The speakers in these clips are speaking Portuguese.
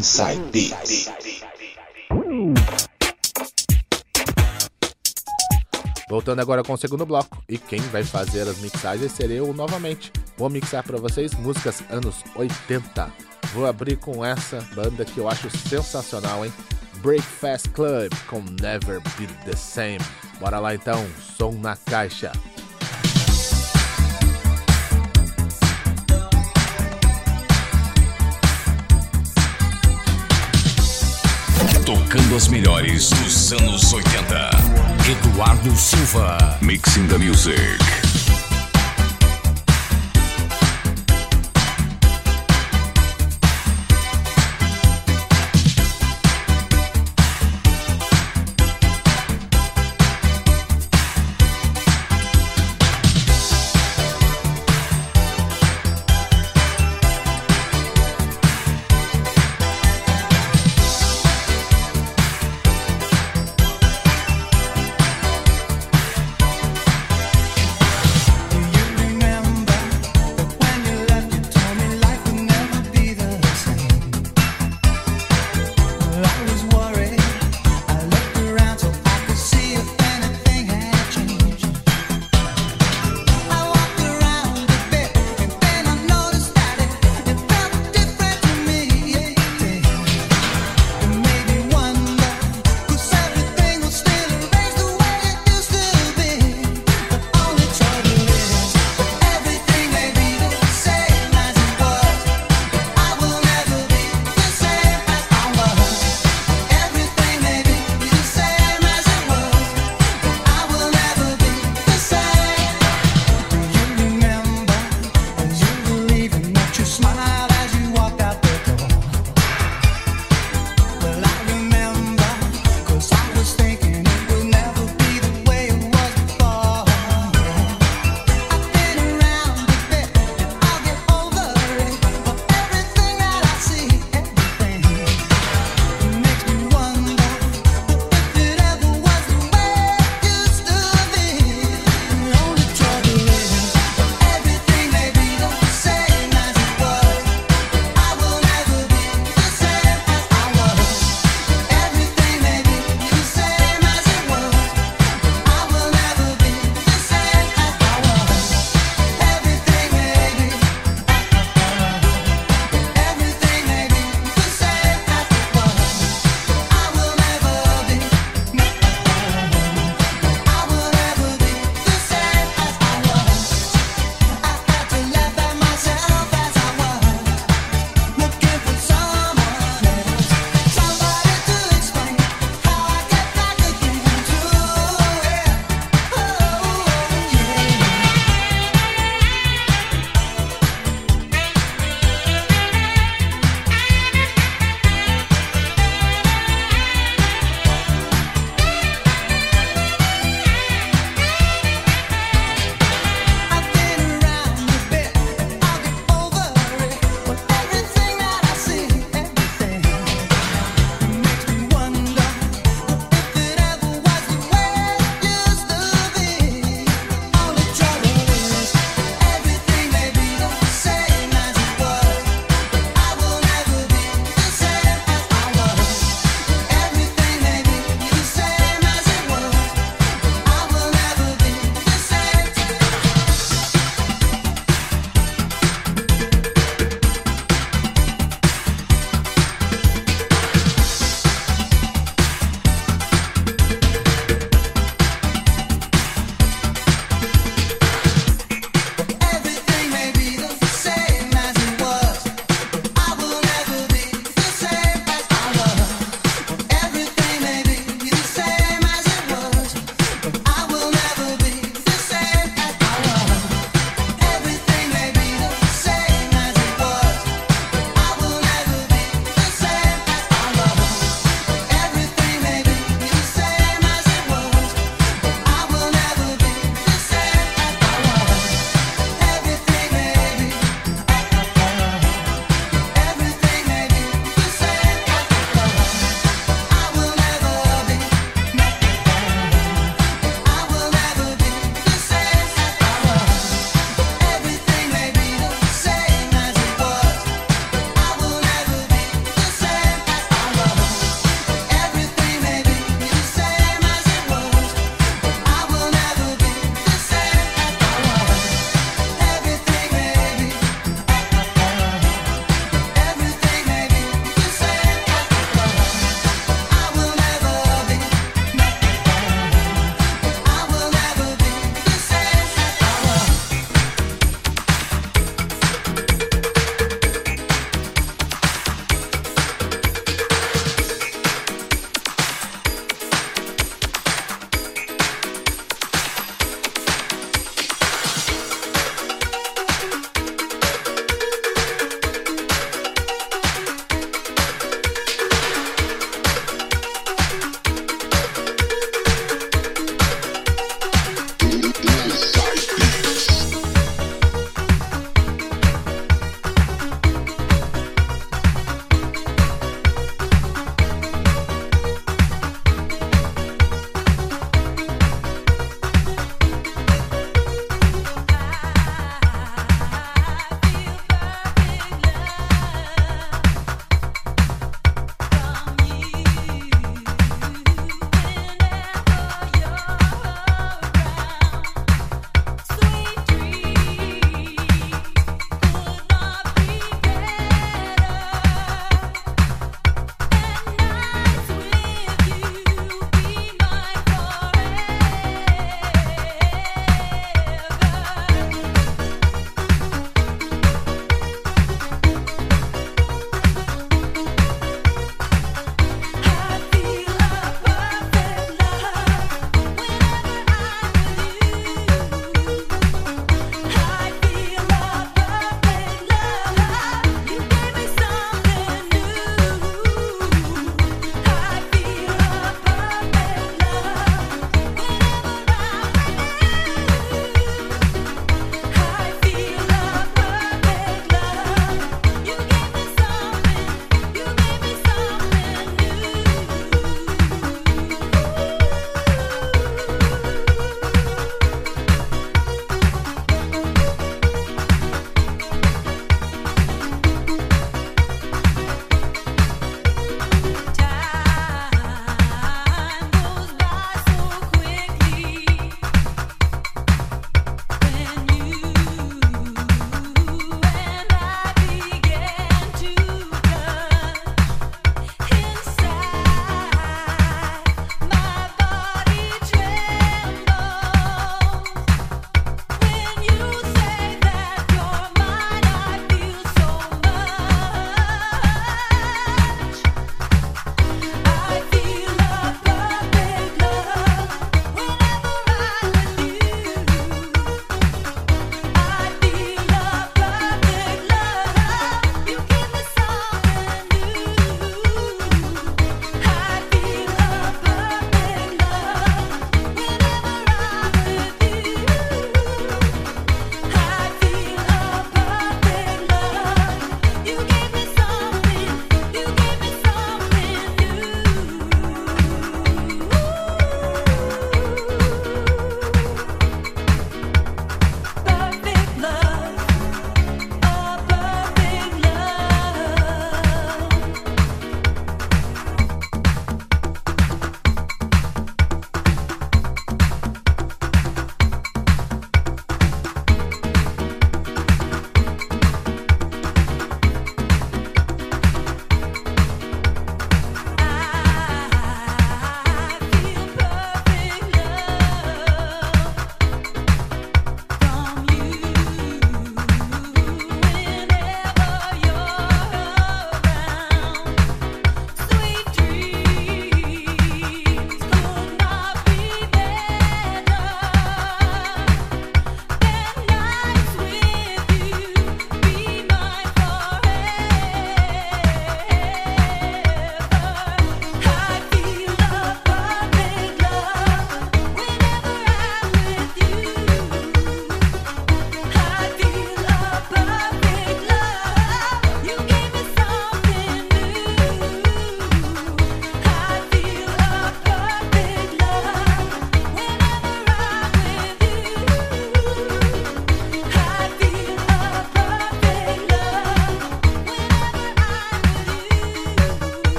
Inside. Voltando agora com o segundo bloco, e quem vai fazer as mixagens serei eu novamente. Vou mixar para vocês músicas anos 80. Vou abrir com essa banda que eu acho sensacional, hein? Breakfast Club com Never Be the Same. Bora lá então, som na caixa. Tocando as melhores dos anos 80. Eduardo Silva. Mixing the Music.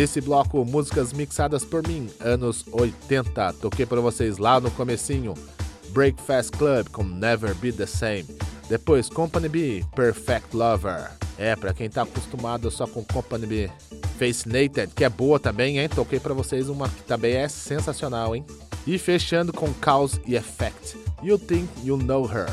Desse bloco, músicas mixadas por mim, anos 80. Toquei para vocês lá no comecinho. Breakfast Club com Never Be The Same. Depois, Company B, Perfect Lover. É, pra quem tá acostumado só com Company B. Fascinated, que é boa também, hein? Toquei para vocês uma que também é sensacional, hein? E fechando com Cause e Effect. You Think You Know Her.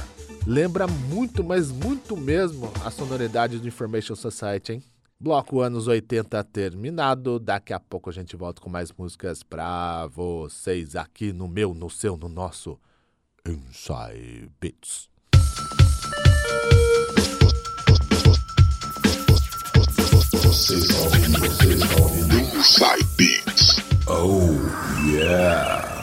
Lembra muito, mas muito mesmo a sonoridade do Information Society, hein? Bloco anos 80 terminado. Daqui a pouco a gente volta com mais músicas pra vocês aqui no meu, no seu, no nosso Inside Beats. Você está ouvindo, você está ouvindo Inside Beats. Oh, yeah.